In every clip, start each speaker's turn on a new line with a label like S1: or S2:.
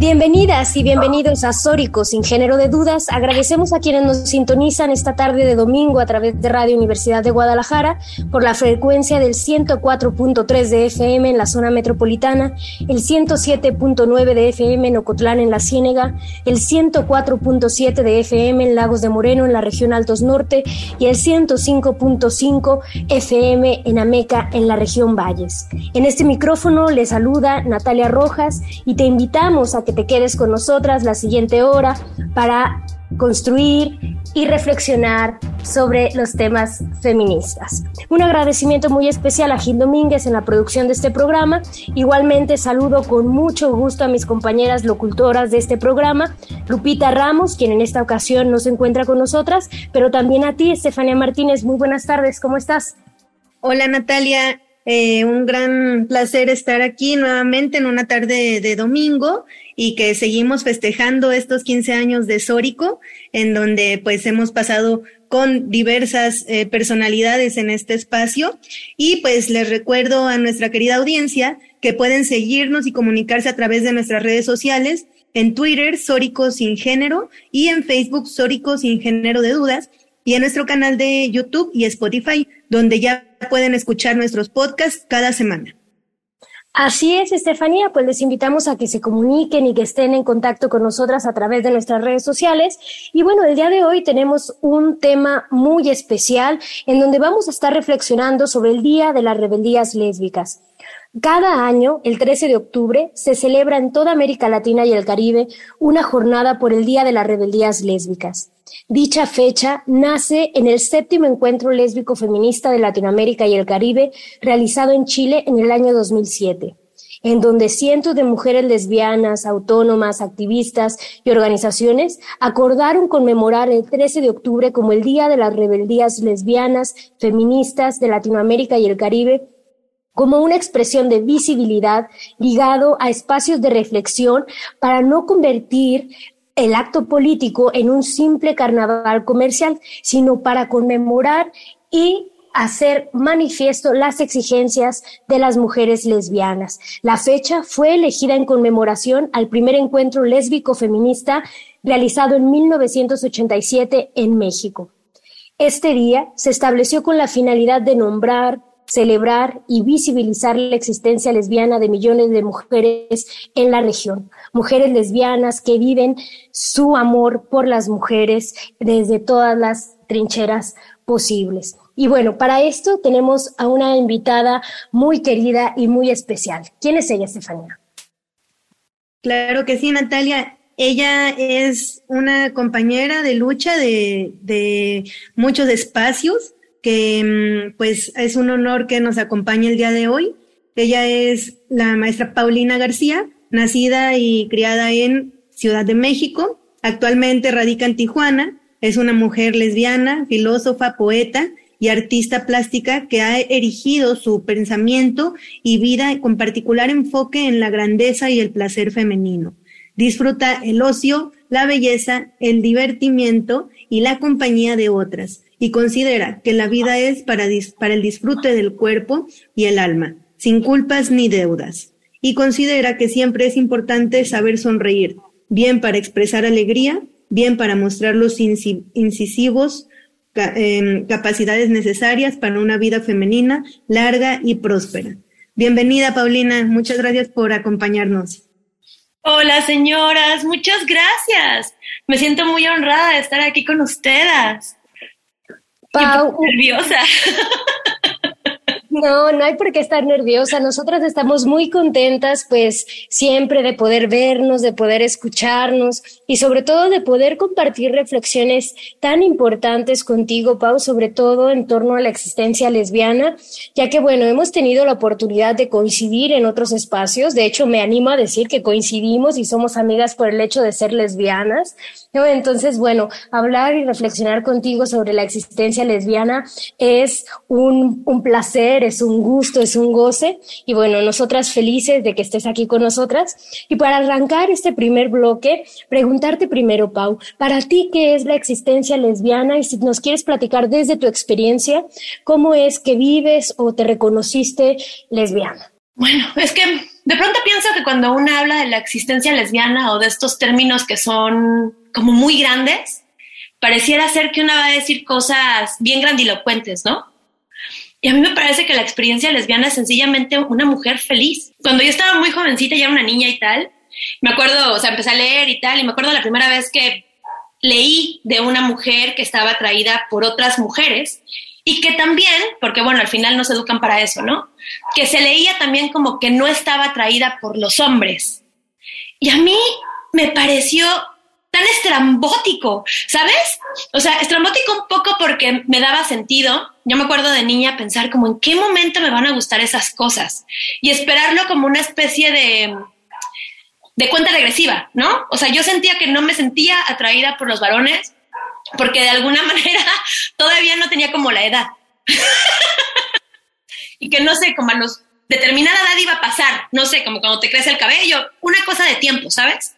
S1: Bienvenidas y bienvenidos a Sórico, sin género de dudas. Agradecemos a quienes nos sintonizan esta tarde de domingo a través de Radio Universidad de Guadalajara por la frecuencia del 104.3 de FM en la zona metropolitana, el 107.9 de FM en Ocotlán en la Ciénega, el 104.7 de FM en Lagos de Moreno en la región Altos Norte y el 105.5 FM en Ameca en la región Valles. En este micrófono le saluda Natalia Rojas y te invitamos a que te quedes con nosotras la siguiente hora para construir y reflexionar sobre los temas feministas. Un agradecimiento muy especial a Gil Domínguez en la producción de este programa. Igualmente saludo con mucho gusto a mis compañeras locutoras de este programa, Lupita Ramos, quien en esta ocasión no se encuentra con nosotras, pero también a ti, Estefania Martínez. Muy buenas tardes, ¿cómo estás?
S2: Hola Natalia, eh, un gran placer estar aquí nuevamente en una tarde de domingo y que seguimos festejando estos 15 años de Sórico, en donde pues hemos pasado con diversas eh, personalidades en este espacio. Y pues les recuerdo a nuestra querida audiencia que pueden seguirnos y comunicarse a través de nuestras redes sociales, en Twitter, Sórico Sin Género, y en Facebook, Sórico Sin Género de Dudas, y en nuestro canal de YouTube y Spotify, donde ya pueden escuchar nuestros podcasts cada semana.
S1: Así es, Estefanía, pues les invitamos a que se comuniquen y que estén en contacto con nosotras a través de nuestras redes sociales. Y bueno, el día de hoy tenemos un tema muy especial en donde vamos a estar reflexionando sobre el Día de las Rebeldías Lésbicas. Cada año, el 13 de octubre, se celebra en toda América Latina y el Caribe una jornada por el Día de las Rebeldías Lésbicas. Dicha fecha nace en el séptimo encuentro lésbico feminista de Latinoamérica y el Caribe, realizado en Chile en el año 2007 en donde cientos de mujeres lesbianas, autónomas, activistas y organizaciones acordaron conmemorar el 13 de octubre como el Día de las Rebeldías Lesbianas, Feministas de Latinoamérica y el Caribe, como una expresión de visibilidad ligado a espacios de reflexión para no convertir el acto político en un simple carnaval comercial, sino para conmemorar y hacer manifiesto las exigencias de las mujeres lesbianas. La fecha fue elegida en conmemoración al primer encuentro lésbico feminista realizado en 1987 en México. Este día se estableció con la finalidad de nombrar, celebrar y visibilizar la existencia lesbiana de millones de mujeres en la región. Mujeres lesbianas que viven su amor por las mujeres desde todas las trincheras posibles. Y bueno, para esto tenemos a una invitada muy querida y muy especial. ¿Quién es ella, Estefanía?
S2: Claro que sí, Natalia. Ella es una compañera de lucha de, de muchos espacios que mm, pues es un honor que nos acompañe el día de hoy. Ella es la maestra Paulina García, nacida y criada en Ciudad de México. Actualmente radica en Tijuana. Es una mujer lesbiana, filósofa, poeta y artista plástica que ha erigido su pensamiento y vida con particular enfoque en la grandeza y el placer femenino. Disfruta el ocio, la belleza, el divertimiento y la compañía de otras y considera que la vida es para, el disfrute del cuerpo y el alma, sin culpas ni deudas. Y considera que siempre es importante saber sonreír, bien para expresar alegría, bien para mostrar los incisivos em, capacidades necesarias para una vida femenina larga y próspera. Bienvenida, Paulina. Muchas gracias por acompañarnos.
S3: Hola, señoras. Muchas gracias. Me siento muy honrada de estar aquí con ustedes.
S1: Pau.
S3: nerviosa.
S1: No, no hay por qué estar nerviosa. Nosotras estamos muy contentas, pues, siempre de poder vernos, de poder escucharnos y sobre todo de poder compartir reflexiones tan importantes contigo, Pau, sobre todo en torno a la existencia lesbiana, ya que, bueno, hemos tenido la oportunidad de coincidir en otros espacios. De hecho, me animo a decir que coincidimos y somos amigas por el hecho de ser lesbianas. Entonces, bueno, hablar y reflexionar contigo sobre la existencia lesbiana es un, un placer es un gusto, es un goce. Y bueno, nosotras felices de que estés aquí con nosotras. Y para arrancar este primer bloque, preguntarte primero, Pau, para ti, ¿qué es la existencia lesbiana? Y si nos quieres platicar desde tu experiencia, ¿cómo es que vives o te reconociste lesbiana?
S3: Bueno, es que de pronto pienso que cuando uno habla de la existencia lesbiana o de estos términos que son como muy grandes, pareciera ser que uno va a decir cosas bien grandilocuentes, ¿no? Y a mí me parece que la experiencia lesbiana es sencillamente una mujer feliz. Cuando yo estaba muy jovencita, ya era una niña y tal, me acuerdo, o sea, empecé a leer y tal, y me acuerdo la primera vez que leí de una mujer que estaba atraída por otras mujeres y que también, porque bueno, al final nos educan para eso, ¿no? Que se leía también como que no estaba atraída por los hombres. Y a mí me pareció tan estrambótico, ¿sabes? O sea, estrambótico un poco porque me daba sentido. Yo me acuerdo de niña pensar como en qué momento me van a gustar esas cosas y esperarlo como una especie de de cuenta regresiva, ¿no? O sea, yo sentía que no me sentía atraída por los varones porque de alguna manera todavía no tenía como la edad. y que no sé, como a los determinada edad iba a pasar, no sé, como cuando te crece el cabello, una cosa de tiempo, ¿sabes?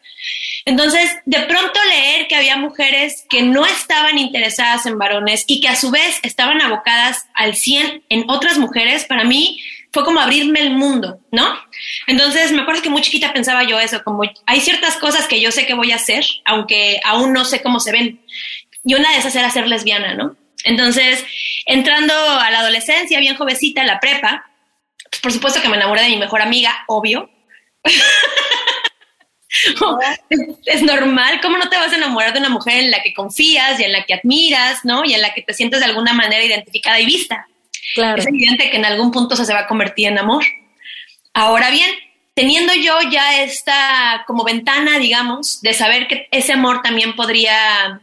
S3: Entonces, de pronto leer que había mujeres que no estaban interesadas en varones y que a su vez estaban abocadas al 100 en otras mujeres, para mí fue como abrirme el mundo, ¿no? Entonces, me acuerdo que muy chiquita pensaba yo eso, como hay ciertas cosas que yo sé que voy a hacer, aunque aún no sé cómo se ven. Y una de esas era ser lesbiana, ¿no? Entonces, entrando a la adolescencia, bien jovencita, la prepa, por supuesto que me enamoré de mi mejor amiga, obvio. es, normal, ¿cómo no te vas a enamorar de una mujer en la que confías y en la que admiras, ¿no? Y en la que te sientes de alguna manera identificada y vista. Claro. Es evidente que en algún punto se va a convertir en amor. Ahora bien, teniendo yo ya esta como ventana, digamos, de saber que ese amor también podría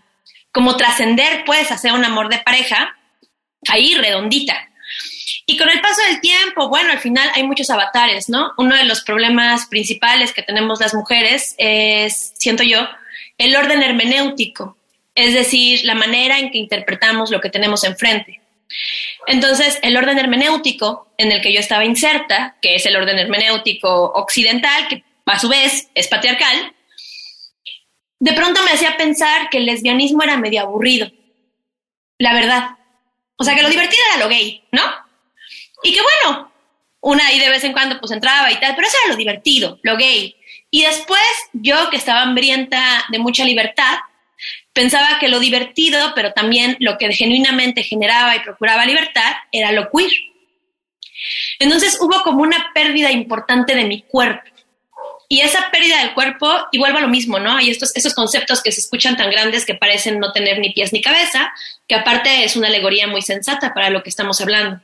S3: como trascender, pues, hacer un amor de pareja, ahí redondita. Y con el paso del tiempo, bueno, al final hay muchos avatares, ¿no? Uno de los problemas principales que tenemos las mujeres es, siento yo, el orden hermenéutico, es decir, la manera en que interpretamos lo que tenemos enfrente. Entonces, el orden hermenéutico en el que yo estaba inserta, que es el orden hermenéutico occidental, que a su vez es patriarcal, de pronto me hacía pensar que el lesbianismo era medio aburrido. La verdad. O sea, que lo divertido era lo gay, ¿no? Y que bueno, una ahí de vez en cuando pues entraba y tal, pero eso era lo divertido, lo gay. Y después yo que estaba hambrienta de mucha libertad, pensaba que lo divertido, pero también lo que genuinamente generaba y procuraba libertad, era lo queer. Entonces hubo como una pérdida importante de mi cuerpo. Y esa pérdida del cuerpo, igual va lo mismo, ¿no? Hay estos, esos conceptos que se escuchan tan grandes que parecen no tener ni pies ni cabeza, que aparte es una alegoría muy sensata para lo que estamos hablando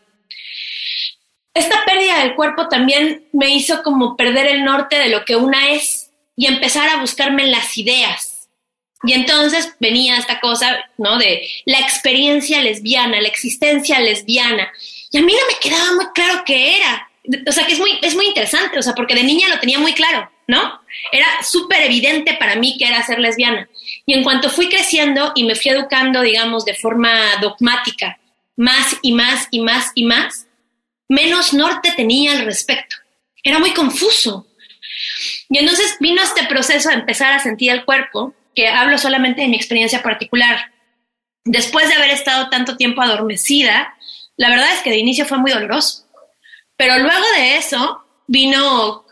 S3: esta pérdida del cuerpo también me hizo como perder el norte de lo que una es y empezar a buscarme las ideas. Y entonces venía esta cosa, ¿no? De la experiencia lesbiana, la existencia lesbiana. Y a mí no me quedaba muy claro qué era. O sea, que es muy, es muy interesante, o sea, porque de niña lo tenía muy claro, ¿no? Era súper evidente para mí que era ser lesbiana. Y en cuanto fui creciendo y me fui educando, digamos, de forma dogmática, más y más y más y más, menos norte tenía al respecto. Era muy confuso. Y entonces vino este proceso de empezar a sentir el cuerpo, que hablo solamente de mi experiencia particular. Después de haber estado tanto tiempo adormecida, la verdad es que de inicio fue muy doloroso. Pero luego de eso vino,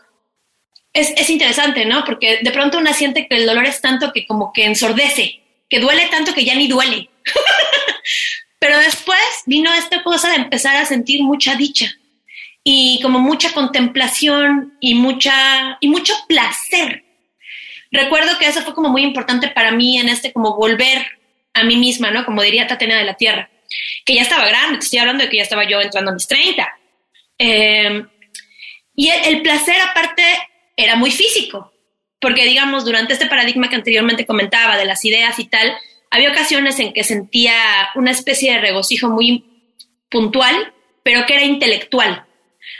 S3: es, es interesante, ¿no? Porque de pronto una siente que el dolor es tanto que como que ensordece, que duele tanto que ya ni duele. Pero después vino esta cosa de empezar a sentir mucha dicha y como mucha contemplación y mucha y mucho placer. Recuerdo que eso fue como muy importante para mí en este como volver a mí misma, ¿no? Como diría Tatena de la Tierra, que ya estaba grande, te estoy hablando de que ya estaba yo entrando a mis 30. Eh, y el, placer aparte era muy físico, porque digamos, durante este paradigma que anteriormente comentaba de las ideas y tal, había ocasiones en que sentía una especie de regocijo muy puntual, pero que era intelectual.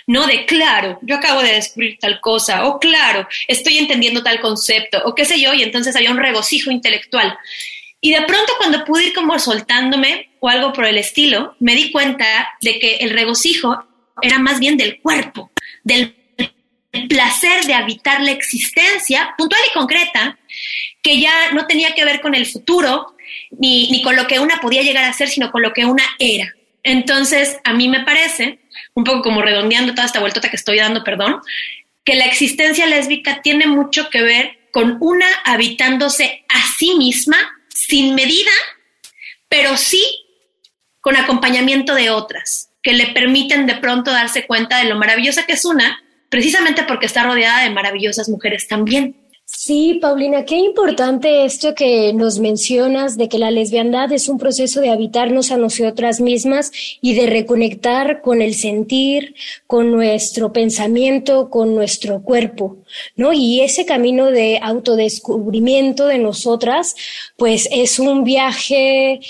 S3: No de claro, yo acabo de descubrir tal cosa, o claro, estoy entendiendo tal concepto, o qué sé yo, y entonces había un regocijo intelectual. Y de pronto cuando pude ir como soltándome o algo por el estilo, me di cuenta de que el regocijo era más bien del cuerpo, del placer de habitar la existencia puntual y concreta, que ya no tenía que ver con el futuro, ni, ni con lo que una podía llegar a ser, sino con lo que una era. Entonces, a mí me parece, un poco como redondeando toda esta vueltota que estoy dando, perdón, que la existencia lésbica tiene mucho que ver con una habitándose a sí misma, sin medida, pero sí con acompañamiento de otras, que le permiten de pronto darse cuenta de lo maravillosa que es una, precisamente porque está rodeada de maravillosas mujeres también.
S1: Sí, Paulina, qué importante esto que nos mencionas de que la lesbiandad es un proceso de habitarnos a nosotras mismas y de reconectar con el sentir, con nuestro pensamiento, con nuestro cuerpo, ¿no? Y ese camino de autodescubrimiento de nosotras, pues es un viaje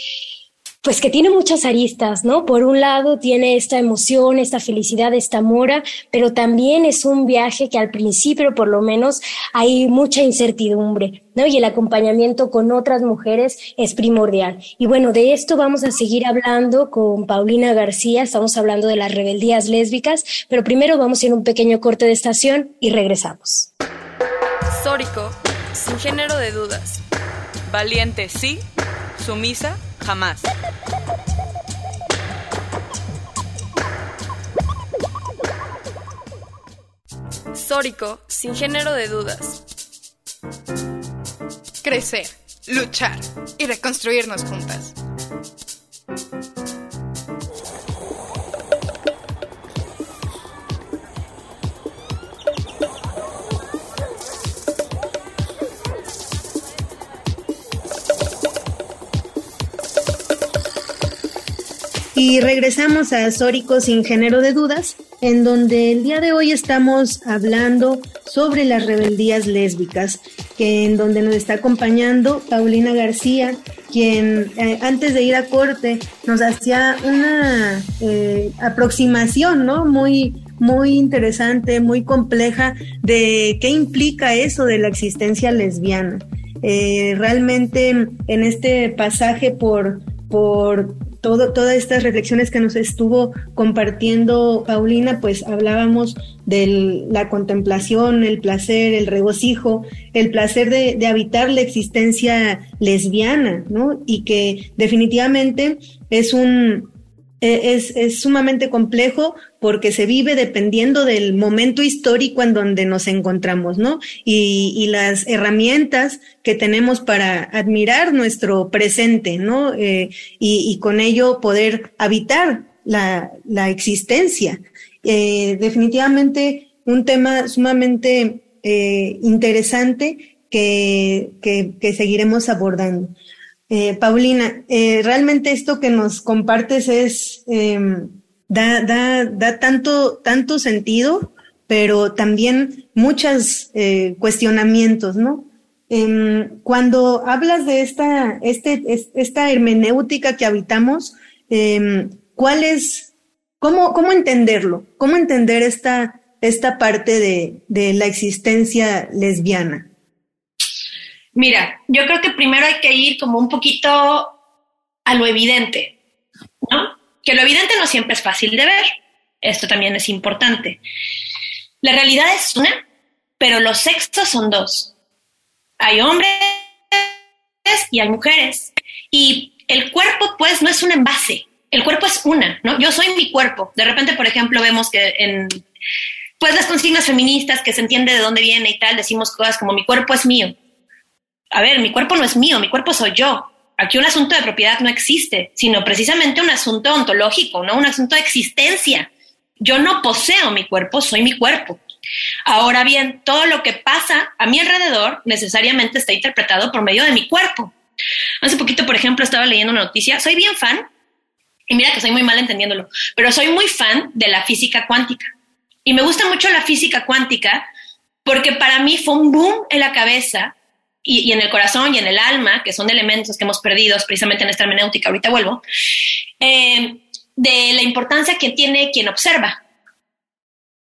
S1: pues que tiene muchas aristas, ¿no? Por un lado tiene esta emoción, esta felicidad, esta mora, pero también es un viaje que al principio por lo menos hay mucha incertidumbre, ¿no? Y el acompañamiento con otras mujeres es primordial. Y bueno, de esto vamos a seguir hablando con Paulina García, estamos hablando de las rebeldías lésbicas, pero primero vamos a ir a un pequeño corte de estación y regresamos.
S4: Sórico, sin género de dudas. Valiente sí, sumisa jamás. Sórico, sin género de dudas.
S5: Crecer, luchar y reconstruirnos juntas.
S2: Y regresamos a Sórico sin género de dudas, en donde el día de hoy estamos hablando sobre las rebeldías lésbicas, que en donde nos está acompañando Paulina García, quien eh, antes de ir a corte nos hacía una eh, aproximación, ¿no? Muy, muy interesante, muy compleja de qué implica eso de la existencia lesbiana. Eh, realmente en este pasaje por, por todas estas reflexiones que nos estuvo compartiendo Paulina, pues hablábamos de la contemplación, el placer, el regocijo, el placer de, de habitar la existencia lesbiana, ¿no? Y que definitivamente es un, es, es, sumamente complejo porque se vive dependiendo del momento histórico en donde nos encontramos, ¿no? Y, y las herramientas que tenemos para admirar nuestro presente, ¿no? Eh, y, con ello poder habitar la, la existencia. Eh, definitivamente un tema sumamente eh, interesante que, que seguiremos abordando. Eh, Paulina, eh, realmente esto que nos compartes es, eh, da, da, da tanto, tanto sentido, pero también muchos eh, cuestionamientos, ¿no? Em, cuando hablas de esta, este, esta hermenéutica que habitamos, em, ¿cuál es, cómo, cómo entenderlo? ¿Cómo entender esta, esta parte de, de la existencia lesbiana?
S3: Mira, yo creo que primero hay que ir como un poquito a lo evidente, ¿no? Que lo evidente no siempre es fácil de ver. Esto también es importante. La realidad es una, pero los sexos son dos. Hay hombres y hay mujeres. Y el cuerpo, pues, no es un envase. El cuerpo es una, ¿no? Yo soy mi cuerpo. De repente, por ejemplo, vemos que en, pues, las consignas feministas que se entiende de dónde viene y tal, decimos cosas como mi cuerpo es mío a ver, mi cuerpo no es mío, mi cuerpo soy yo. Aquí un asunto de propiedad no existe, sino precisamente un asunto ontológico, ¿no? Un asunto de existencia. Yo no poseo mi cuerpo, soy mi cuerpo. Ahora bien, todo lo que pasa a mi alrededor necesariamente está interpretado por medio de mi cuerpo. Hace poquito, por ejemplo, estaba leyendo una noticia, soy bien fan Y mira que soy muy mal entendiéndolo, pero soy muy fan de la física cuántica. Y me gusta mucho la física cuántica porque para mí fue un boom en la cabeza y, en el corazón y en el alma, que son elementos que hemos perdido precisamente en esta hermenéutica, ahorita vuelvo, eh, de la importancia que tiene quien observa.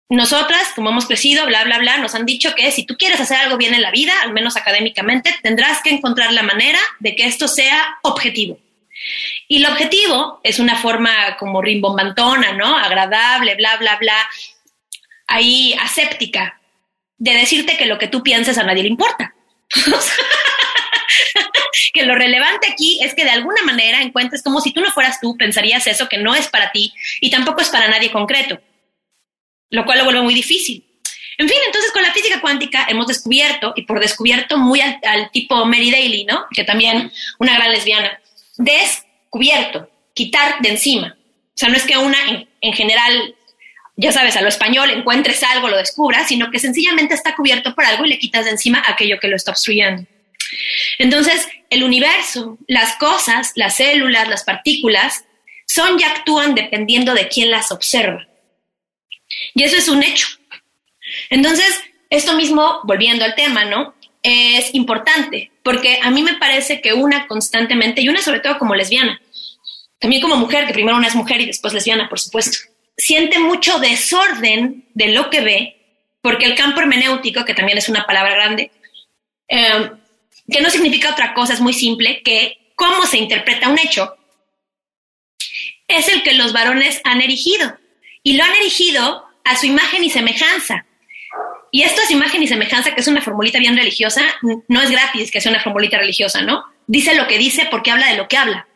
S3: Nosotras, como hemos crecido, bla, bla, bla, nos han dicho que si tú quieres hacer algo bien en la vida, al menos académicamente, tendrás que encontrar la manera de que esto sea objetivo. Y el objetivo es una forma como rimbombantona, ¿no? Agradable, bla, bla, bla, ahí aséptica, de decirte que lo que tú pienses a nadie le importa. que lo relevante aquí es que de alguna manera encuentres como si tú no fueras tú, pensarías eso que no es para ti y tampoco es para nadie concreto lo cual lo vuelve muy difícil. En fin, entonces con la física cuántica hemos descubierto, y por descubierto muy al, tipo Mary Daly, ¿no? Que también una gran lesbiana, descubierto, quitar de encima. O sea, no es que una en, general, ya sabes, a lo español encuentres algo, lo descubras, sino que sencillamente está cubierto por algo y le quitas de encima aquello que lo está obstruyendo. Entonces, el universo, las cosas, las células, las partículas, son y actúan dependiendo de quién las observa. Y eso es un hecho. Entonces, esto mismo, volviendo al tema, ¿no? Es importante, porque a mí me parece que una constantemente, y una sobre todo como lesbiana, también como mujer, que primero una es mujer y después lesbiana, por supuesto, siente mucho desorden de lo que ve, porque el campo hermenéutico, que también es una palabra grande, eh, que no significa otra cosa, es muy simple, que cómo se interpreta un hecho, es el que los varones han erigido y lo han erigido a su imagen y semejanza. Y esto es imagen y semejanza, que es una formulita bien religiosa, no es gratis que sea una formulita religiosa, ¿no? Dice lo que dice porque habla de lo que habla.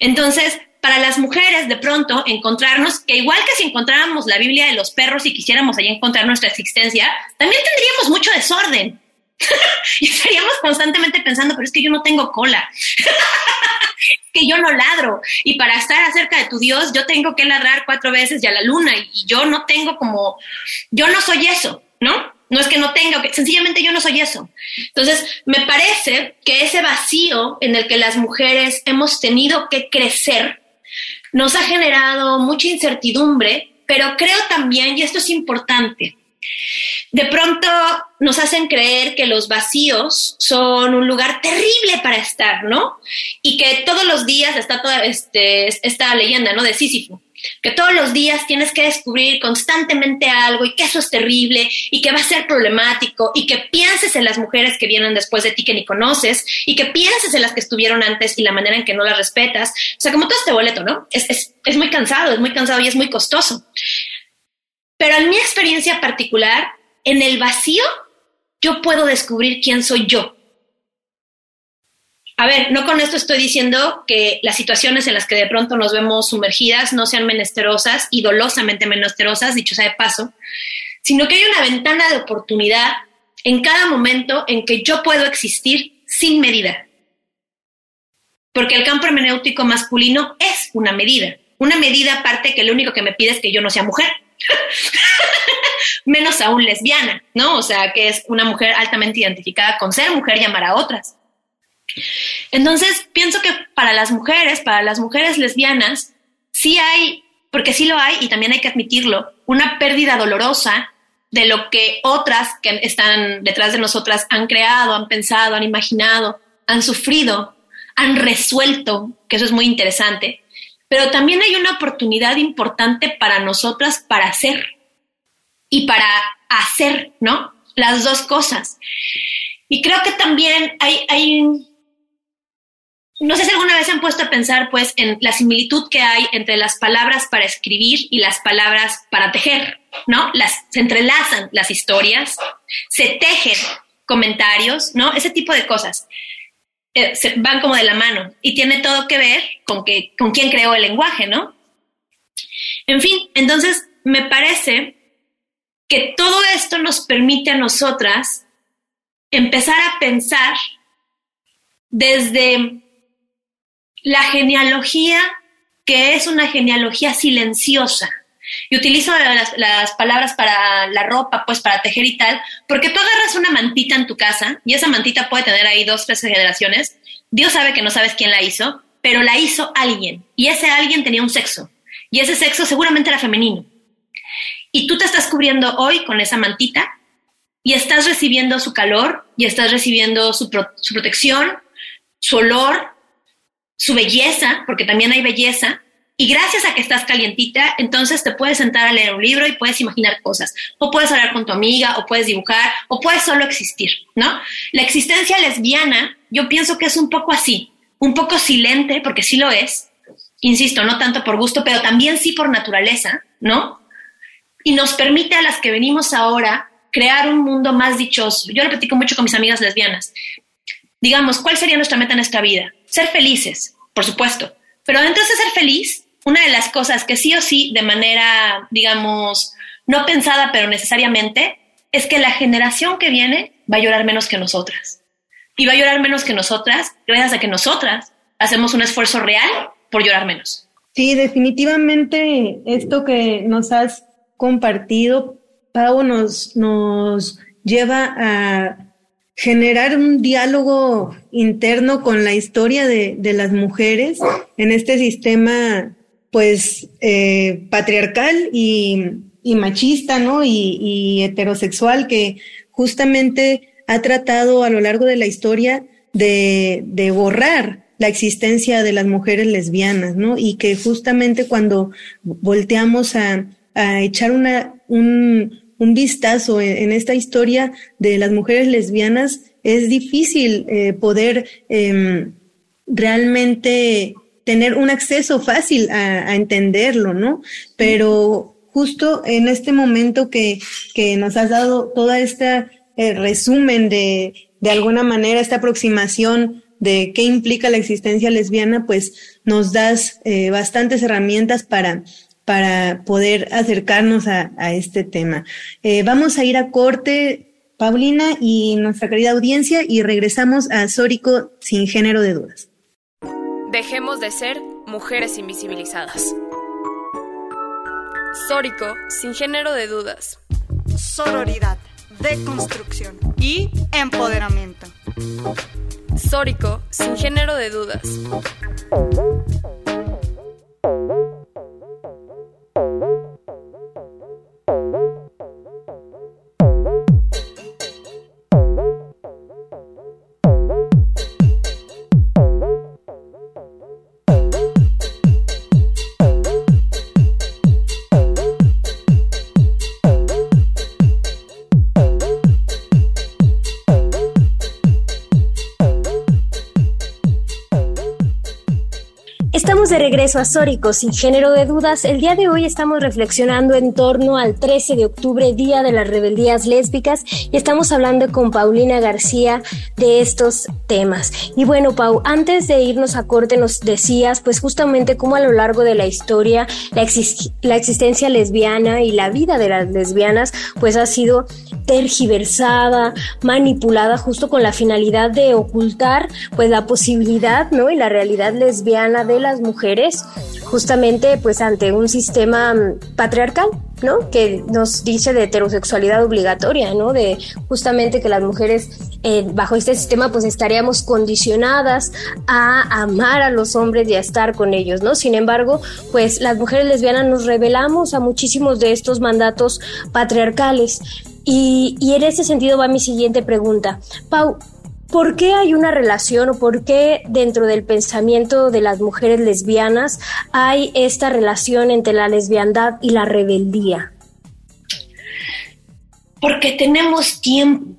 S3: Entonces, para las mujeres, de pronto, encontrarnos, que igual que si encontráramos la Biblia de los perros y quisiéramos allí encontrar nuestra existencia, también tendríamos mucho desorden. y estaríamos constantemente pensando, pero es que yo no tengo cola. que yo no ladro y para estar acerca de tu Dios yo tengo que ladrar cuatro veces ya la luna y yo no tengo como, yo no soy eso, ¿no? No es que no tenga, sencillamente yo no soy eso. Entonces, me parece que ese vacío en el que las mujeres hemos tenido que crecer nos ha generado mucha incertidumbre, pero creo también, y esto es importante, de pronto nos hacen creer que los vacíos son un lugar terrible para estar, ¿no? Y que todos los días está toda esta leyenda, ¿no? De Sísifo, que todos los días tienes que descubrir constantemente algo y que eso es terrible y que va a ser problemático y que pienses en las mujeres que vienen después de ti que ni conoces y que pienses en las que estuvieron antes y la manera en que no las respetas. O sea, como todo este boleto, ¿no? Es, es, es muy cansado, es muy cansado y es muy costoso. Pero en mi experiencia particular, en el vacío, yo puedo descubrir quién soy yo. A ver, no con esto estoy diciendo que las situaciones en las que de pronto nos vemos sumergidas no sean menesterosas y dolosamente menesterosas, dicho sea de paso, sino que hay una ventana de oportunidad en cada momento en que yo puedo existir sin medida. Porque el campo hermenéutico masculino es una medida. Una medida aparte que lo único que me pide es que yo no sea mujer. Menos aún lesbiana, ¿no? O sea, que es una mujer altamente identificada con ser mujer y amar a otras. Entonces, pienso que para las mujeres, para las mujeres lesbianas, sí hay, porque sí lo hay y también hay que admitirlo, una pérdida dolorosa de lo que otras que están detrás de nosotras han creado, han pensado, han imaginado, han sufrido, han resuelto, que eso es muy interesante pero también hay una oportunidad importante para nosotras para hacer y para hacer, ¿no? Las dos cosas. Y creo que también hay, hay, no sé si alguna vez se han puesto a pensar pues en la similitud que hay entre las palabras para escribir y las palabras para tejer, ¿no? Las, se entrelazan las historias, se tejen comentarios, ¿no? Ese tipo de cosas. Eh, van como de la mano y tiene todo que ver con, que, con quién creó el lenguaje, ¿no? En fin, entonces me parece que todo esto nos permite a nosotras empezar a pensar desde la genealogía que es una genealogía silenciosa, y utilizo las, palabras para la ropa, pues para tejer y tal, porque tú agarras una mantita en tu casa y esa mantita puede tener ahí dos, tres generaciones. Dios sabe que no sabes quién la hizo, pero la hizo alguien y ese alguien tenía un sexo y ese sexo seguramente era femenino. Y tú te estás cubriendo hoy con esa mantita y estás recibiendo su calor y estás recibiendo su, su protección, su olor, su belleza, porque también hay belleza, y gracias a que estás calientita, entonces te puedes sentar a leer un libro y puedes imaginar cosas. O puedes hablar con tu amiga, o puedes dibujar, o puedes solo existir, ¿no? La existencia lesbiana, yo pienso que es un poco así, un poco silente, porque sí lo es. Insisto, no tanto por gusto, pero también sí por naturaleza, ¿no? Y nos permite a las que venimos ahora crear un mundo más dichoso. Yo lo platico mucho con mis amigas lesbianas. Digamos, ¿cuál sería nuestra meta en esta vida? Ser felices, por supuesto. Pero dentro de ser feliz, una de las cosas que sí o sí, de manera, digamos, no pensada, pero necesariamente, es que la generación que viene va a llorar menos que nosotras. Y va a llorar menos que nosotras gracias a que nosotras hacemos un esfuerzo real por llorar menos.
S2: Sí, definitivamente esto que nos has compartido, Pau, nos, nos lleva a generar un diálogo interno con la historia de, de las mujeres en este sistema pues eh, patriarcal y, machista, ¿no? Y, heterosexual que justamente ha tratado a lo largo de la historia de, borrar la existencia de las mujeres lesbianas, ¿no? Y que justamente cuando volteamos a, echar una, un, vistazo en, esta historia de las mujeres lesbianas, es difícil eh, poder em, realmente tener un acceso fácil a, entenderlo, ¿no? Pero justo en este momento que, que nos has dado toda esta eh, resumen de, de alguna manera, esta aproximación de qué implica la existencia lesbiana, pues nos das eh, bastantes herramientas para, para poder acercarnos a, a este tema. Eh, vamos a ir a corte, Paulina y nuestra querida audiencia, y regresamos a Sórico sin género de dudas.
S4: Dejemos de ser mujeres invisibilizadas. Sórico, sin género de dudas.
S6: Sororidad, deconstrucción y empoderamiento.
S4: Sórico, sin género de dudas.
S1: Regreso a sin género de dudas. El día de hoy estamos reflexionando en torno al 13 de octubre, Día de las Rebeldías Lésbicas, y estamos hablando con Paulina García de estos temas. Y bueno, Pau, antes de irnos a corte nos decías, pues justamente cómo a lo largo de la historia la, la existencia lesbiana y la vida de las lesbianas, pues ha sido tergiversada, manipulada justo con la finalidad de ocultar pues la posibilidad, ¿no? y la realidad lesbiana de las mujeres justamente pues ante un sistema mm, patriarcal, ¿no? Que nos dice de heterosexualidad obligatoria, ¿no? De justamente que las mujeres eh, bajo este sistema pues estaríamos condicionadas a amar a los hombres y a estar con ellos, ¿no? Sin embargo, pues las mujeres lesbianas nos revelamos a muchísimos de estos mandatos patriarcales. Y, y en ese sentido va mi siguiente pregunta. Pau, ¿Por qué hay una relación o por qué dentro del pensamiento de las mujeres lesbianas hay esta relación entre la lesbiandad y la rebeldía?
S3: Porque tenemos tiempo.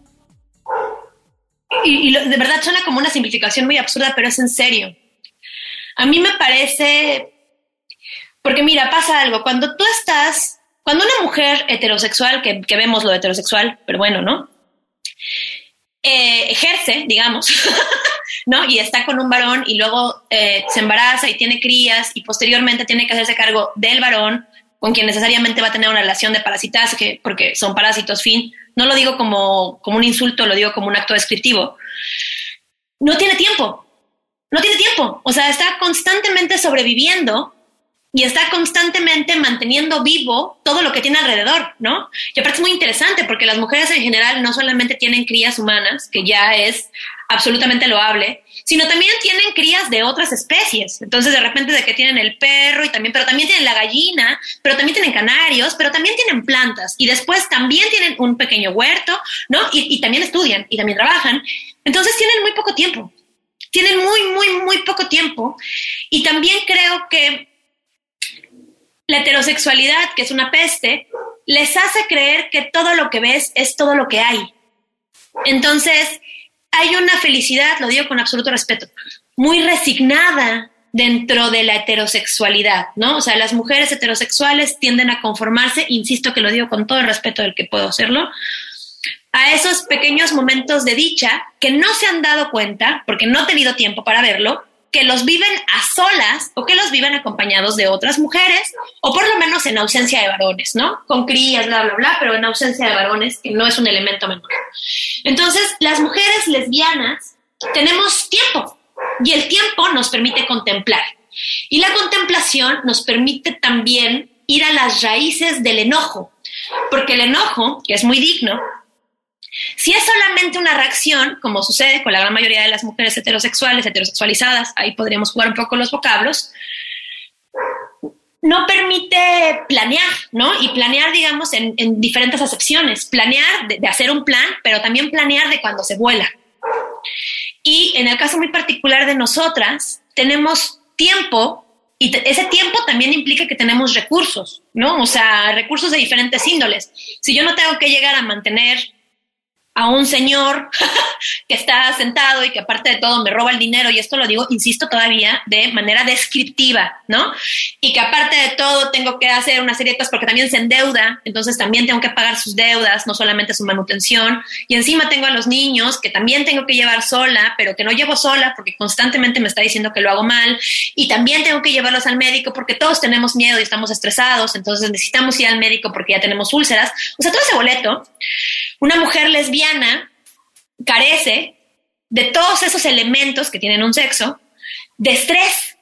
S3: Y, de verdad suena como una simplificación muy absurda, pero es en serio. A mí me parece, porque mira, pasa algo, cuando tú estás, cuando una mujer heterosexual, que, que vemos lo heterosexual, pero bueno, ¿no? Eh, ejerce, digamos, ¿no? Y está con un varón y luego eh, se embaraza y tiene crías y posteriormente tiene que hacerse cargo del varón con quien necesariamente va a tener una relación de parasitaje porque son parásitos, fin. No lo digo como, como un insulto, lo digo como un acto descriptivo. No tiene tiempo, no tiene tiempo. O sea, está constantemente sobreviviendo y está constantemente manteniendo vivo todo lo que tiene alrededor, ¿no? Y aparte es muy interesante porque las mujeres en general no solamente tienen crías humanas, que ya es absolutamente loable, sino también tienen crías de otras especies. Entonces, de repente, de que tienen el perro y también, pero también tienen la gallina, pero también tienen canarios, pero también tienen plantas y después también tienen un pequeño huerto, ¿no? Y, y también estudian y también trabajan. Entonces, tienen muy poco tiempo. Tienen muy, muy, muy poco tiempo. Y también creo que la heterosexualidad, que es una peste, les hace creer que todo lo que ves es todo lo que hay. Entonces, hay una felicidad, lo digo con absoluto respeto, muy resignada dentro de la heterosexualidad, ¿no? O sea, las mujeres heterosexuales tienden a conformarse, insisto que lo digo con todo el respeto del que puedo hacerlo, a esos pequeños momentos de dicha que no se han dado cuenta, porque no he tenido tiempo para verlo, que los viven a solas o que los viven acompañados de otras mujeres, o por lo menos en ausencia de varones, ¿no? Con crías, bla, bla, bla, pero en ausencia de varones, que no es un elemento menor. Entonces, las mujeres lesbianas tenemos tiempo y el tiempo nos permite contemplar. Y la contemplación nos permite también ir a las raíces del enojo, porque el enojo, que es muy digno, si es solamente una reacción, como sucede con la gran mayoría de las mujeres heterosexuales, heterosexualizadas, ahí podríamos jugar un poco los vocablos, no permite planear, ¿no? Y planear, digamos, en, diferentes acepciones. Planear de, hacer un plan, pero también planear de cuando se vuela. Y en el caso muy particular de nosotras, tenemos tiempo y ese tiempo también implica que tenemos recursos, ¿no? O sea, recursos de diferentes índoles. Si yo no tengo que llegar a mantener a un señor que está sentado y que aparte de todo me roba el dinero, y esto lo digo, insisto todavía, de manera descriptiva, ¿no? Y que aparte de todo tengo que hacer una serie de cosas porque también se endeuda, entonces también tengo que pagar sus deudas, no solamente su manutención, y encima tengo a los niños que también tengo que llevar sola, pero que no llevo sola porque constantemente me está diciendo que lo hago mal, y también tengo que llevarlos al médico porque todos tenemos miedo y estamos estresados, entonces necesitamos ir al médico porque ya tenemos úlceras, o sea, todo ese boleto una mujer lesbiana carece de todos esos elementos que tienen un sexo, de estrés,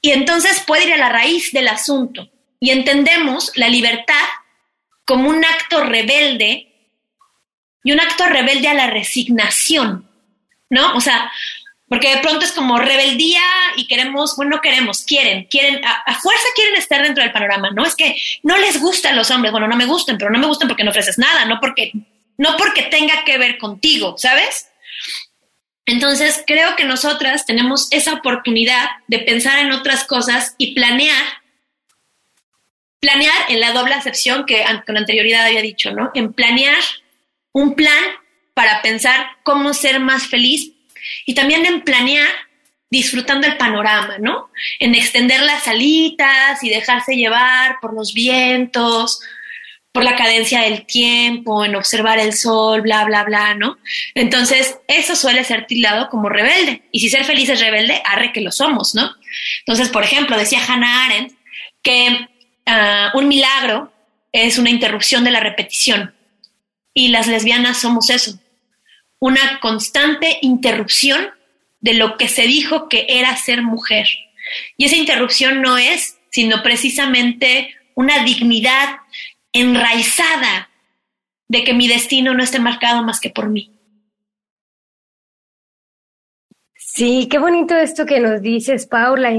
S3: y entonces puede ir a la raíz del asunto. Y entendemos la libertad como un acto rebelde y un acto rebelde a la resignación, ¿no? O sea, porque de pronto es como rebeldía y queremos, bueno, no queremos, quieren, quieren, a, fuerza quieren estar dentro del panorama, ¿no? Es que no les gustan los hombres, bueno, no me gustan, pero no me gustan porque no ofreces nada, no porque, no porque tenga que ver contigo, ¿sabes? Entonces, creo que nosotras tenemos esa oportunidad de pensar en otras cosas y planear, planear en la doble acepción que con anterioridad había dicho, ¿no? En planear un plan para pensar cómo ser más feliz y también en planear disfrutando el panorama, ¿no? En extender las alitas y dejarse llevar por los vientos, por la cadencia del tiempo, en observar el sol, bla, bla, bla, ¿no? Entonces, eso suele ser tildado como rebelde. Y si ser feliz es rebelde, arre que lo somos, ¿no? Entonces, por ejemplo, decía Hannah Arendt que ah, un milagro es una interrupción de la repetición. Y las lesbianas somos eso una constante interrupción de lo que se dijo que era ser mujer. Y esa interrupción no es, sino precisamente una dignidad enraizada de que mi destino no esté marcado más que por mí.
S1: Sí, qué bonito esto que nos dices, Paula,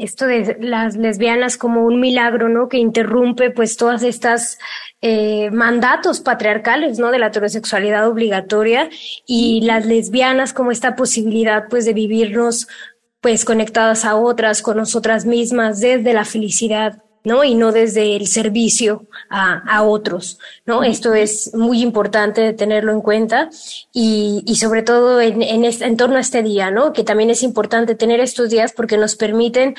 S1: esto de las lesbianas como un milagro, ¿no? Que interrumpe pues todas estas eh, mandatos patriarcales, ¿no? De la heterosexualidad obligatoria y las lesbianas como esta posibilidad pues de vivirnos pues conectadas a otras, con nosotras mismas, desde la felicidad, ¿no? Y no desde el servicio a, a otros, ¿no? Esto es muy importante tenerlo en cuenta y, y sobre todo en, en, este, en torno a este día, ¿no? Que también es importante tener estos días porque nos permiten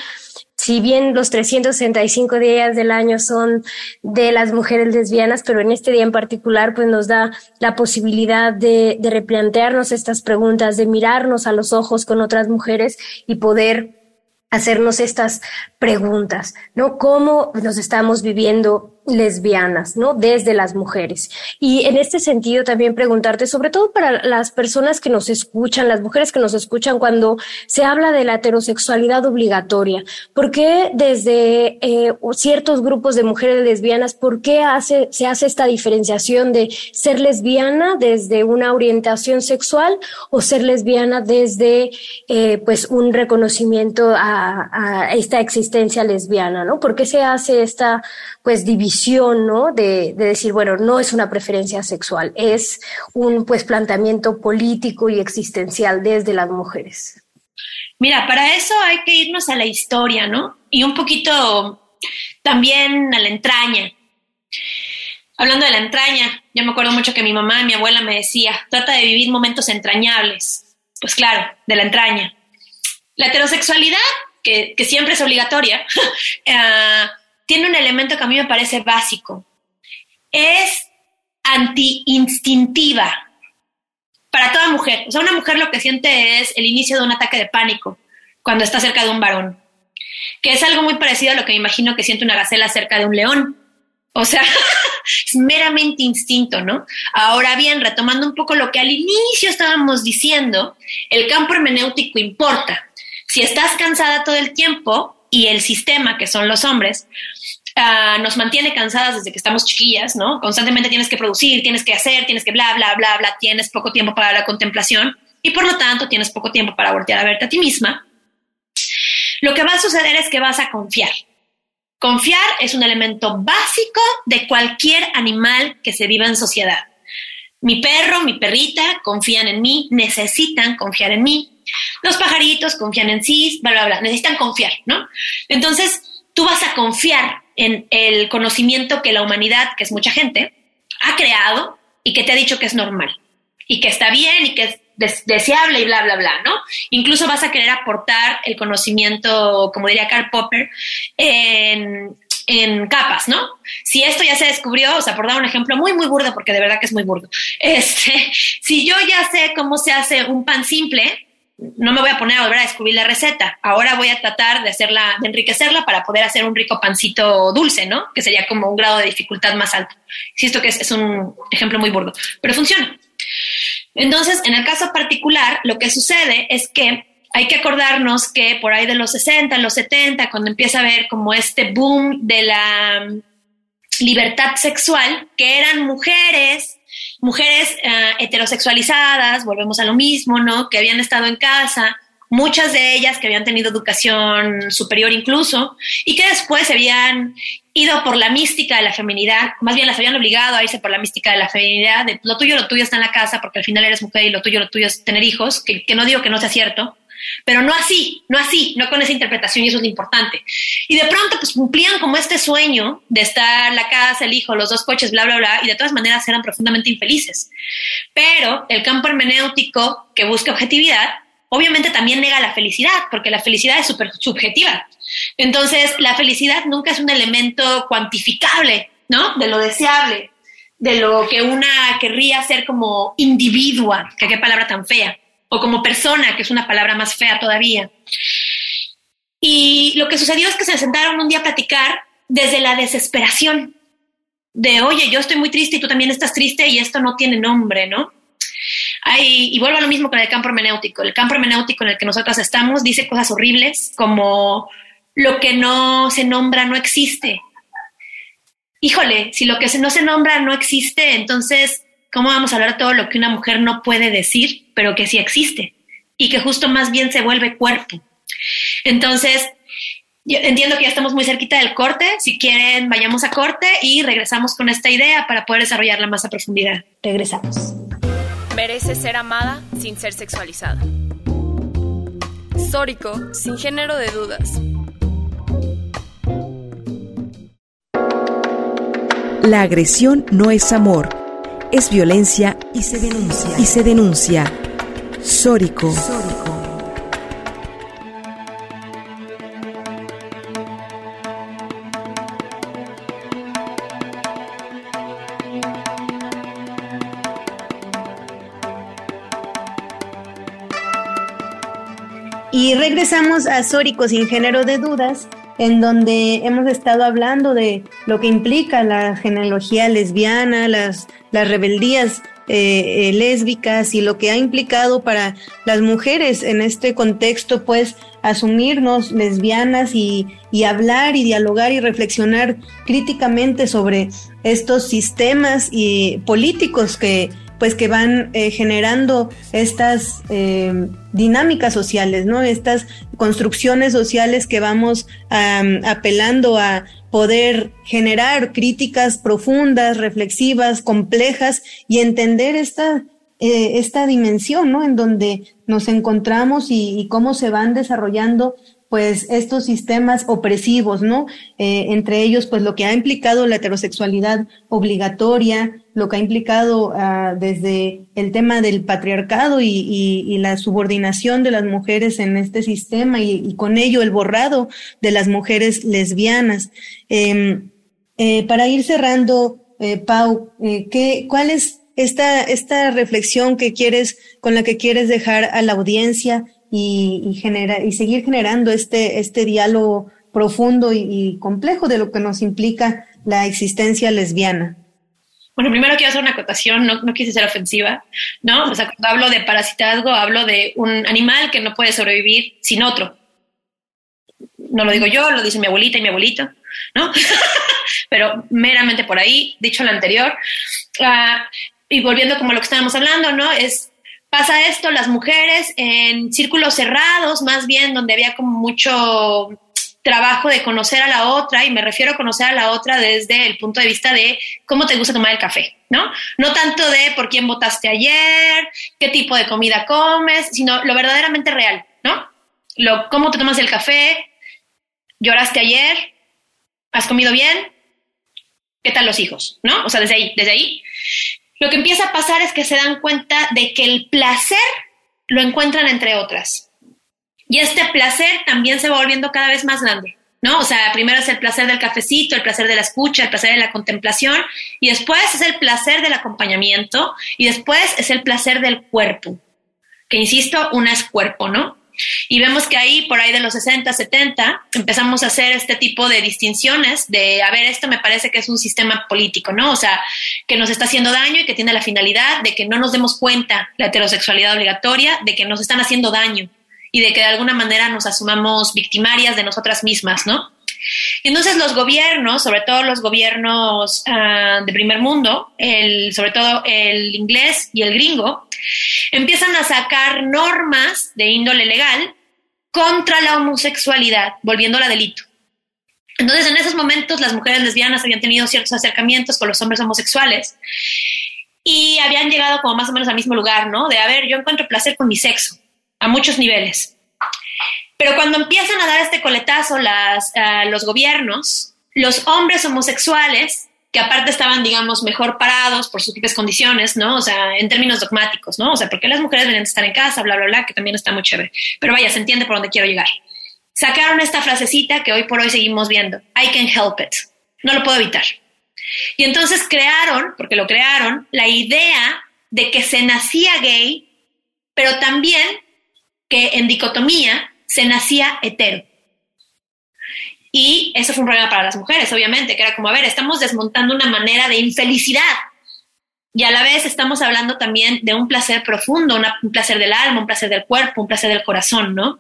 S1: si bien los 365 días del año son de las mujeres lesbianas, pero en este día en particular, pues nos da la posibilidad de, de replantearnos estas preguntas, de mirarnos a los ojos con otras mujeres y poder hacernos estas preguntas, ¿no? ¿Cómo nos estamos viviendo lesbianas, ¿no? Desde las mujeres. Y en este sentido también preguntarte, sobre todo para las personas que nos escuchan, las mujeres que nos escuchan cuando se habla de la heterosexualidad obligatoria, ¿por qué desde eh, ciertos grupos de mujeres lesbianas, por qué hace, se hace esta diferenciación de ser lesbiana desde una orientación sexual o ser lesbiana desde eh, pues un reconocimiento a, a esta existencia lesbiana, ¿no? ¿Por qué se hace esta pues división, ¿no? De, de, decir, bueno, no es una preferencia sexual, es un pues planteamiento político y existencial desde las mujeres.
S3: Mira, para eso hay que irnos a la historia, ¿no? Y un poquito también a la entraña. Hablando de la entraña, yo me acuerdo mucho que mi mamá mi abuela me decía, trata de vivir momentos entrañables. Pues claro, de la entraña. La heterosexualidad, que, que siempre es obligatoria, uh, tiene un elemento que a mí me parece básico. Es anti-instintiva para toda mujer. O sea, una mujer lo que siente es el inicio de un ataque de pánico cuando está cerca de un varón, que es algo muy parecido a lo que me imagino que siente una gacela cerca de un león. O sea, es meramente instinto, ¿no? Ahora bien, retomando un poco lo que al inicio estábamos diciendo, el campo hermenéutico importa. Si estás cansada todo el tiempo, y el sistema, que son los hombres, uh, nos mantiene cansadas desde que estamos chiquillas, ¿no? Constantemente tienes que producir, tienes que hacer, tienes que bla, bla, bla, bla, tienes poco tiempo para la contemplación y por lo tanto tienes poco tiempo para voltear a verte a ti misma. Lo que va a suceder es que vas a confiar. Confiar es un elemento básico de cualquier animal que se viva en sociedad. Mi perro, mi perrita confían en mí, necesitan confiar en mí, los pajaritos confían en sí, bla, bla, bla, necesitan confiar, ¿no? Entonces, tú vas a confiar en el conocimiento que la humanidad, que es mucha gente, ha creado y que te ha dicho que es normal y que está bien y que es deseable y bla, bla, bla, ¿no? Incluso vas a querer aportar el conocimiento, como diría Karl Popper, en, capas, ¿no? Si esto ya se descubrió, o sea, por dar un ejemplo muy, muy burdo, porque de verdad que es muy burdo, este, si yo ya sé cómo se hace un pan simple, no me voy a poner a volver a descubrir la receta. Ahora voy a tratar de hacerla, de enriquecerla para poder hacer un rico pancito dulce, ¿no? Que sería como un grado de dificultad más alto. Insisto que es, es un ejemplo muy burdo, pero funciona. Entonces, en el caso particular, lo que sucede es que hay que acordarnos que por ahí de los 60, los 70, cuando empieza a haber como este boom de la libertad sexual, que eran mujeres mujeres eh, heterosexualizadas, volvemos a lo mismo, ¿no? Que habían estado en casa, muchas de ellas que habían tenido educación superior incluso, y que después se habían ido por la mística de la feminidad, más bien las habían obligado a irse por la mística de la feminidad, de lo tuyo, lo tuyo está en la casa, porque al final eres mujer y lo tuyo, lo tuyo es tener hijos, que, que no digo que no sea cierto, pero no así, no así, no con esa interpretación y eso es importante. Y de pronto pues cumplían como este sueño de estar la casa, el hijo, los dos coches, bla, bla, bla, y de todas maneras eran profundamente infelices. Pero el campo hermenéutico que busca objetividad, obviamente también nega la felicidad, porque la felicidad es súper subjetiva. Entonces, la felicidad nunca es un elemento cuantificable, ¿no? De lo deseable, de lo que una querría ser como individua, que qué palabra tan fea o como persona, que es una palabra más fea todavía. Y lo que sucedió es que se sentaron un día a platicar desde la desesperación de, oye, yo estoy muy triste y tú también estás triste y esto no tiene nombre, ¿no? y vuelvo a lo mismo con el campo hermenéutico. El campo hermenéutico en el que nosotros estamos dice cosas horribles como lo que no se nombra no existe. Híjole, si lo que no se nombra no existe, entonces ¿Cómo vamos a hablar de todo lo que una mujer no puede decir, pero que sí existe? Y que justo más bien se vuelve cuerpo. Entonces, yo entiendo que ya estamos muy cerquita del corte. Si quieren, vayamos a corte y regresamos con esta idea para poder desarrollarla más a profundidad.
S1: Regresamos.
S4: Merece ser amada sin ser sexualizada. Sórico, sin género de dudas.
S7: La agresión no es amor es violencia y se denuncia. Y se denuncia. Sórico.
S2: Y regresamos a Sórico sin género de dudas en donde hemos estado hablando de lo que implica la genealogía lesbiana, las, las rebeldías eh, eh, lésbicas y lo que ha implicado para las mujeres en este contexto, pues asumirnos lesbianas y, y hablar y dialogar y reflexionar críticamente sobre estos sistemas y políticos que pues que van eh, generando estas dinámicas sociales, ¿no? Estas construcciones sociales que vamos apelando a poder generar críticas profundas, reflexivas, complejas y entender esta, eh, esta dimensión, ¿no? En donde nos encontramos y, cómo se van desarrollando pues estos sistemas opresivos, ¿no? Eh, entre ellos, pues lo que ha implicado la heterosexualidad obligatoria, lo que ha implicado ah, desde el tema del patriarcado y, la subordinación de las mujeres en este sistema y, con ello el borrado de las mujeres lesbianas. Em, eh, para ir cerrando, eh, Pau, ¿qué, ¿cuál es esta, esta reflexión que quieres, con la que quieres dejar a la audiencia y, genera, y seguir generando este, este diálogo profundo y complejo de lo que nos implica la existencia lesbiana?
S3: Bueno, primero quiero hacer una acotación, no, no quise ser ofensiva, ¿no? O sea, cuando hablo de parasitazgo, hablo de un animal que no puede sobrevivir sin otro. No lo digo yo, lo dice mi abuelita y mi abuelito, ¿no? Pero meramente por ahí, dicho lo anterior. Uh, y volviendo como lo que estábamos hablando, ¿no? Es, pasa esto, las mujeres en círculos cerrados, más bien donde había como mucho trabajo de conocer a la otra, y me refiero a conocer a la otra desde el punto de vista de cómo te gusta tomar el café, ¿no? No tanto de por quién votaste ayer, qué tipo de comida comes, sino lo verdaderamente real, ¿no? Lo, cómo te tomas el café, lloraste ayer, has comido bien, qué tal los hijos, ¿no? O sea, desde ahí, desde ahí. Lo que empieza a pasar es que se dan cuenta de que el placer lo encuentran entre otras. Y este placer también se va volviendo cada vez más grande, ¿no? O sea, primero es el placer del cafecito, el placer de la escucha, el placer de la contemplación, y después es el placer del acompañamiento, y después es el placer del cuerpo, que insisto, una es cuerpo, ¿no? Y vemos que ahí, por ahí de los 60, 70, empezamos a hacer este tipo de distinciones de, a ver, esto me parece que es un sistema político, ¿no? O sea, que nos está haciendo daño y que tiene la finalidad de que no nos demos cuenta la heterosexualidad obligatoria, de que nos están haciendo daño y de que de alguna manera nos asumamos victimarias de nosotras mismas, ¿no? Entonces los gobiernos, sobre todo los gobiernos ah, de primer mundo, sobre todo el inglés y el gringo, empiezan a sacar normas de índole legal contra la homosexualidad, volviéndola delito. Entonces, en esos momentos, las mujeres lesbianas habían tenido ciertos acercamientos con los hombres homosexuales y habían llegado como más o menos al mismo lugar, ¿no? De, a ver, yo encuentro placer con mi sexo a muchos niveles. Pero cuando empiezan a dar este coletazo las, los gobiernos, los hombres homosexuales, que aparte estaban, digamos, mejor parados por sus propias condiciones, ¿no? O sea, en términos dogmáticos, ¿no? O sea, porque las mujeres deben estar en casa, bla, bla, bla, que también está muy chévere. Pero vaya, se entiende por dónde quiero llegar. Sacaron esta frasecita que hoy por hoy seguimos viendo, I can help it. No lo puedo evitar. Y entonces crearon, porque lo crearon, la idea de que se nacía gay, pero también que en dicotomía se nacía hetero. Y eso fue un problema para las mujeres, obviamente, que era como, a ver, estamos desmontando una manera de infelicidad. Y a la vez estamos hablando también de un placer profundo, un placer del alma, un placer del cuerpo, un placer del corazón, ¿no?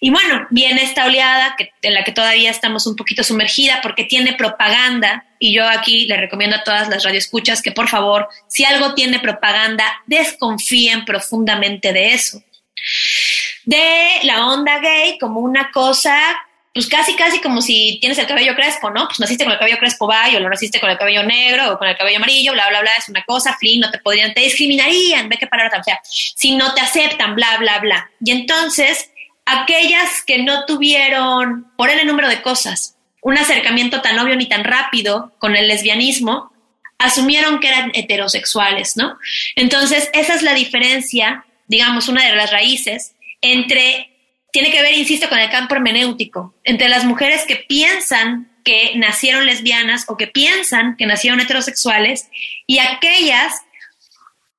S3: Y bueno, viene esta oleada que, en la que todavía estamos un poquito sumergida porque tiene propaganda. Y yo aquí le recomiendo a todas las radioescuchas que por favor, si algo tiene propaganda, desconfíen profundamente de eso de la onda gay como una cosa, pues casi, casi como si tienes el cabello crespo, ¿no? Pues naciste con el cabello crespo, va, o lo naciste con el cabello negro o con el cabello amarillo, bla, bla, bla, es una cosa, flin, no te podrían, te discriminarían, ve qué palabra tan fea, si no te aceptan, bla, bla, bla. Y entonces, aquellas que no tuvieron, por el número de cosas, un acercamiento tan obvio ni tan rápido con el lesbianismo, asumieron que eran heterosexuales, ¿no? Entonces, esa es la diferencia digamos, una de las raíces entre, tiene que ver, insisto, con el campo hermenéutico, entre las mujeres que piensan que nacieron lesbianas o que piensan que nacieron heterosexuales y aquellas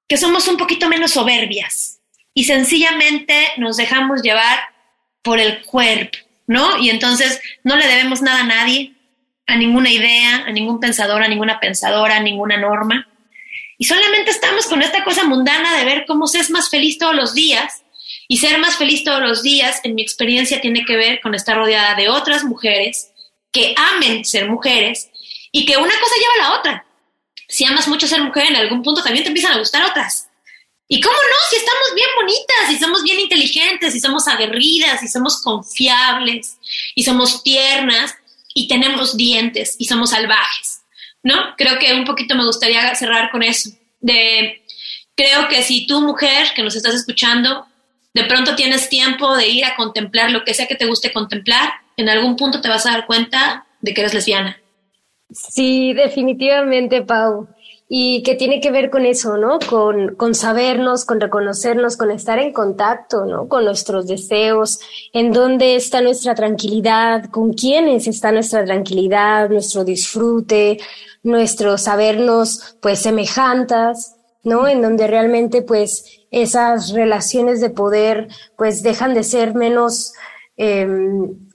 S3: que somos un poquito menos soberbias y sencillamente nos dejamos llevar por el cuerpo, ¿no? Y entonces no le debemos nada a nadie, a ninguna idea, a ningún pensador, a ninguna pensadora, a ninguna norma. Y solamente estamos con esta cosa mundana de ver cómo se es más feliz todos los días. Y ser más feliz todos los días, en mi experiencia, tiene que ver con estar rodeada de otras mujeres que amen ser mujeres y que una cosa lleva a la otra. Si amas mucho ser mujer, en algún punto también te empiezan a gustar otras. ¿Y cómo no? Si estamos bien bonitas, si somos bien inteligentes, si somos aguerridas, si somos confiables, y somos tiernas, y tenemos dientes, y somos salvajes, ¿no? Creo que un poquito me gustaría cerrar con eso. De, creo que si tú, mujer, que nos estás escuchando, de pronto tienes tiempo de ir a contemplar lo que sea que te guste contemplar, en algún punto te vas a dar cuenta de que eres lesbiana.
S1: Sí, definitivamente, Pau y que tiene que ver con eso, ¿no? Con, con sabernos, con reconocernos, con estar en contacto, ¿no? Con nuestros deseos, en dónde está nuestra tranquilidad, con quiénes está nuestra tranquilidad, nuestro disfrute, nuestro sabernos, pues, semejantas, ¿no? En donde realmente, pues, esas relaciones de poder, pues, dejan de ser menos eh,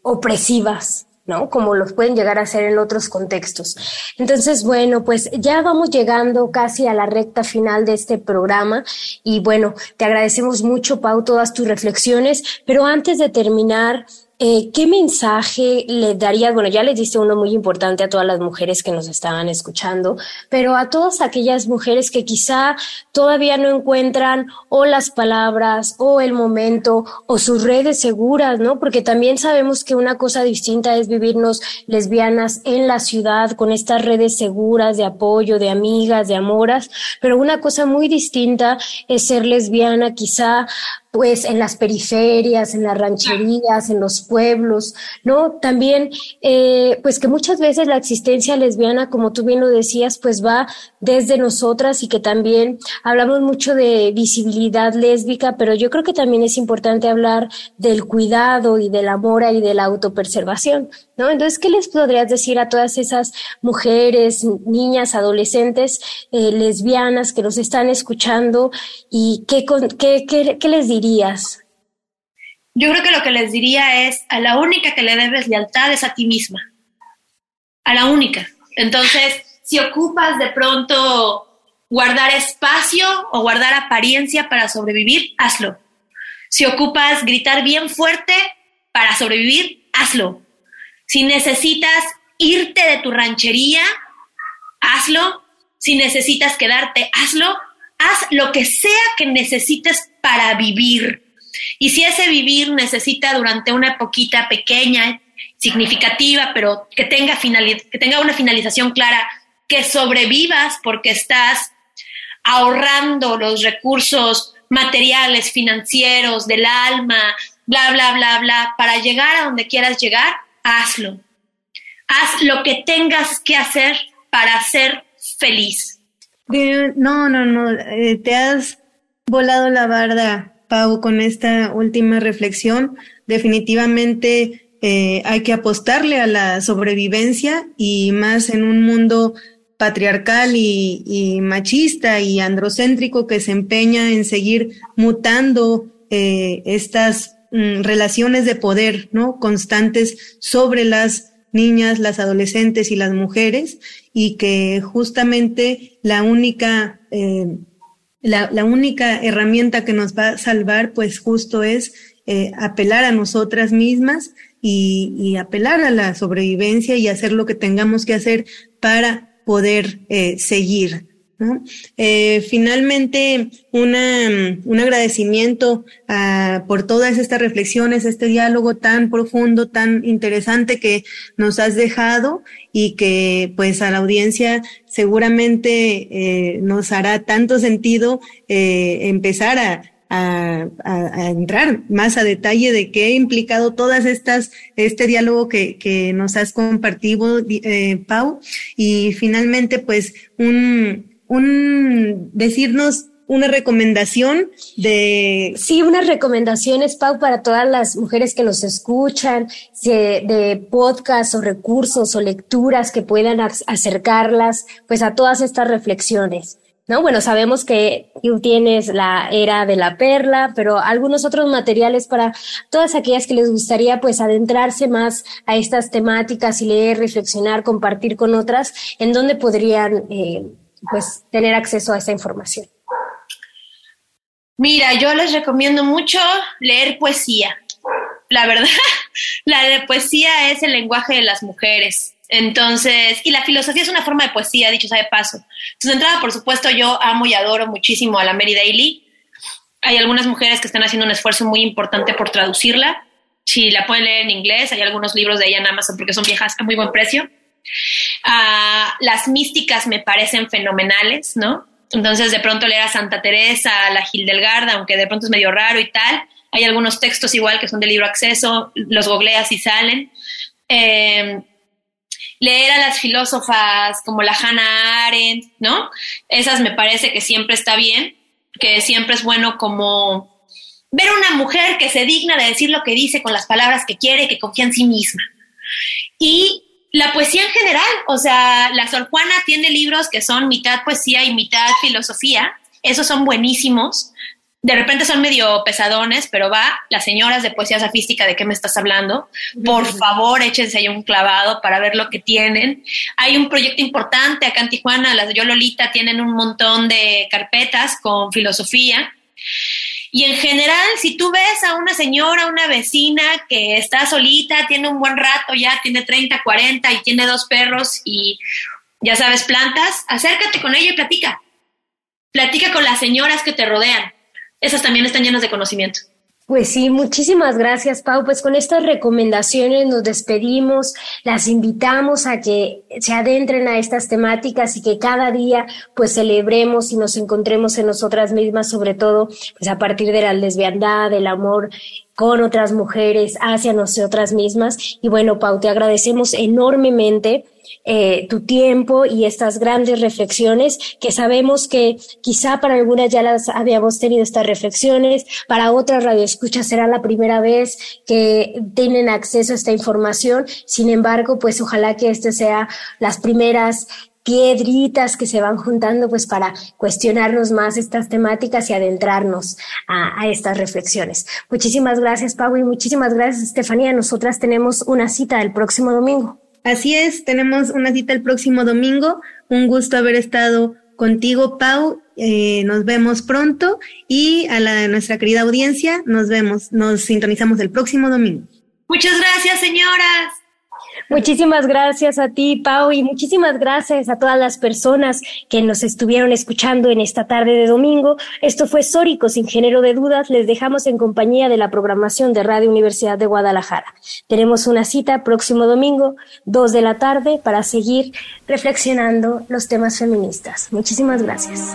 S1: opresivas, ¿no? Como los pueden llegar a ser en otros contextos. Entonces, bueno, pues ya vamos llegando casi a la recta final de este programa y bueno, te agradecemos mucho, Pau, todas tus reflexiones, pero antes de terminar, eh, ¿qué mensaje le darías? Bueno, ya les diste uno muy importante a todas las mujeres que nos estaban escuchando, pero a todas aquellas mujeres que quizá todavía no encuentran o las palabras o el momento o sus redes seguras, ¿no? Porque también sabemos que una cosa distinta es vivirnos lesbianas en la ciudad con estas redes seguras de apoyo, de amigas, de amoras, pero una cosa muy distinta es ser lesbiana quizá pues en las periferias, en las rancherías, en los pueblos, ¿no? También, eh, pues que muchas veces la existencia lesbiana, como tú bien lo decías, pues va desde nosotras y que también hablamos mucho de visibilidad lésbica, pero yo creo que también es importante hablar del cuidado y del amor y de la autopreservación, ¿no? Entonces, ¿qué les podrías decir a todas esas mujeres, niñas, adolescentes eh, lesbianas que nos están escuchando y qué, qué, qué, qué les dirías?
S3: Yo creo que lo que les diría es, a la única que le debes lealtad es a ti misma. A la única. Entonces, si ocupas de pronto guardar espacio o guardar apariencia para sobrevivir, hazlo. Si ocupas gritar bien fuerte para sobrevivir, hazlo. Si necesitas irte de tu ranchería, hazlo. Si necesitas quedarte, hazlo. Haz lo que sea que necesites para vivir. Y si ese vivir necesita durante una poquita pequeña, significativa, pero que tenga, que tenga una finalización clara, que sobrevivas porque estás ahorrando los recursos materiales, financieros, del alma, bla, bla, bla, bla, para llegar a donde quieras llegar, hazlo. Haz lo que tengas que hacer para ser feliz.
S2: No, no, no, eh, te has volado la barda, Pau, con esta última reflexión. Definitivamente eh, hay que apostarle a la sobrevivencia y más en un mundo patriarcal y, machista y androcéntrico que se empeña en seguir mutando eh, estas Mm, relaciones de poder, ¿no? Constantes sobre las niñas, las adolescentes y las mujeres, y que justamente la única, eh, la, única herramienta que nos va a salvar, pues justo es eh, apelar a nosotras mismas y, apelar a la sobrevivencia y hacer lo que tengamos que hacer para poder eh, seguir, eh, finalmente, una, un agradecimiento ah, por todas estas reflexiones, este diálogo tan profundo, tan interesante que nos has dejado y que pues a la audiencia seguramente eh, nos hará tanto sentido eh, empezar a, a, entrar más a detalle de qué ha implicado todas estas, este diálogo que, que nos has compartido, eh, Pau. Y finalmente, pues, un, un decirnos una recomendación de...
S1: Sí, unas recomendaciones, Pau, para todas las mujeres que nos escuchan, de, podcasts o recursos o lecturas que puedan acercarlas pues a todas estas reflexiones. ¿no? Bueno, sabemos que tú tienes la era de la perla, pero algunos otros materiales para todas aquellas que les gustaría pues adentrarse más a estas temáticas y leer, reflexionar, compartir con otras, ¿en dónde podrían eh, pues tener acceso a esta información?
S3: Mira, yo les recomiendo mucho leer poesía. La verdad, la de poesía es el lenguaje de las mujeres entonces, y la filosofía es una forma de poesía, dicho sea de paso. Entonces, de entrada, por supuesto, yo amo y adoro muchísimo a la Mary Daly. Hay algunas mujeres que están haciendo un esfuerzo muy importante por traducirla. Si la pueden leer en inglés, hay algunos libros de ella en Amazon porque son viejas a muy buen precio. Ah, las místicas me parecen fenomenales, ¿no? Entonces, de pronto leer a Santa Teresa, a la Gildelgarda, aunque de pronto es medio raro y tal. Hay algunos textos igual que son de libro acceso, los googleas y salen. Eh, leer a las filósofas como la Hannah Arendt, ¿no? Esas me parece que siempre está bien, que siempre es bueno como ver una mujer que se digna de decir lo que dice con las palabras que quiere, que confía en sí misma. Y la poesía en general, o sea, la Sor Juana tiene libros que son mitad poesía y mitad filosofía, esos son buenísimos de repente son medio pesadones, pero va, las señoras de poesía sofística, ¿de qué me estás hablando? Por favor, échense ahí un clavado para ver lo que tienen. Hay un proyecto importante acá en Tijuana, las de Yo Lolita tienen un montón de carpetas con filosofía. Y en general, si tú ves a una señora, una vecina que está solita, tiene un buen rato, ya tiene 30, 40 y tiene dos perros y ya sabes, plantas, acércate con ella y platica. Platica con las señoras que te rodean esas también están llenas de conocimiento.
S1: Pues sí, muchísimas gracias, Pau. Pues con estas recomendaciones nos despedimos, las invitamos a que se adentren a estas temáticas y que cada día pues celebremos y nos encontremos en nosotras mismas, sobre todo pues a partir de la lesbiandad, del amor con otras mujeres, hacia nosotras mismas. Y bueno, Pau, te agradecemos enormemente eh, tu tiempo y estas grandes reflexiones que sabemos que quizá para algunas ya las habíamos tenido estas reflexiones, para otras radioescuchas será la primera vez que tienen acceso a esta información. Sin embargo, pues ojalá que este sea las primeras piedritas que se van juntando pues para cuestionarnos más estas temáticas y adentrarnos a, a, estas reflexiones. Muchísimas gracias, Pau, y muchísimas gracias, Estefanía. Nosotras tenemos una cita el próximo domingo.
S2: Así es, tenemos una cita el próximo domingo. Un gusto haber estado contigo, Pau. Eh, nos vemos pronto y a la nuestra querida audiencia, nos vemos, nos sintonizamos el próximo domingo.
S3: Muchas gracias, señoras.
S1: Muchísimas gracias a ti, Pau, y muchísimas gracias a todas las personas que nos estuvieron escuchando en esta tarde de domingo. Esto fue Sórico, sin género de dudas. Les dejamos en compañía de la programación de Radio Universidad de Guadalajara. Tenemos una cita próximo domingo, dos de la tarde, para seguir reflexionando los temas feministas. Muchísimas gracias.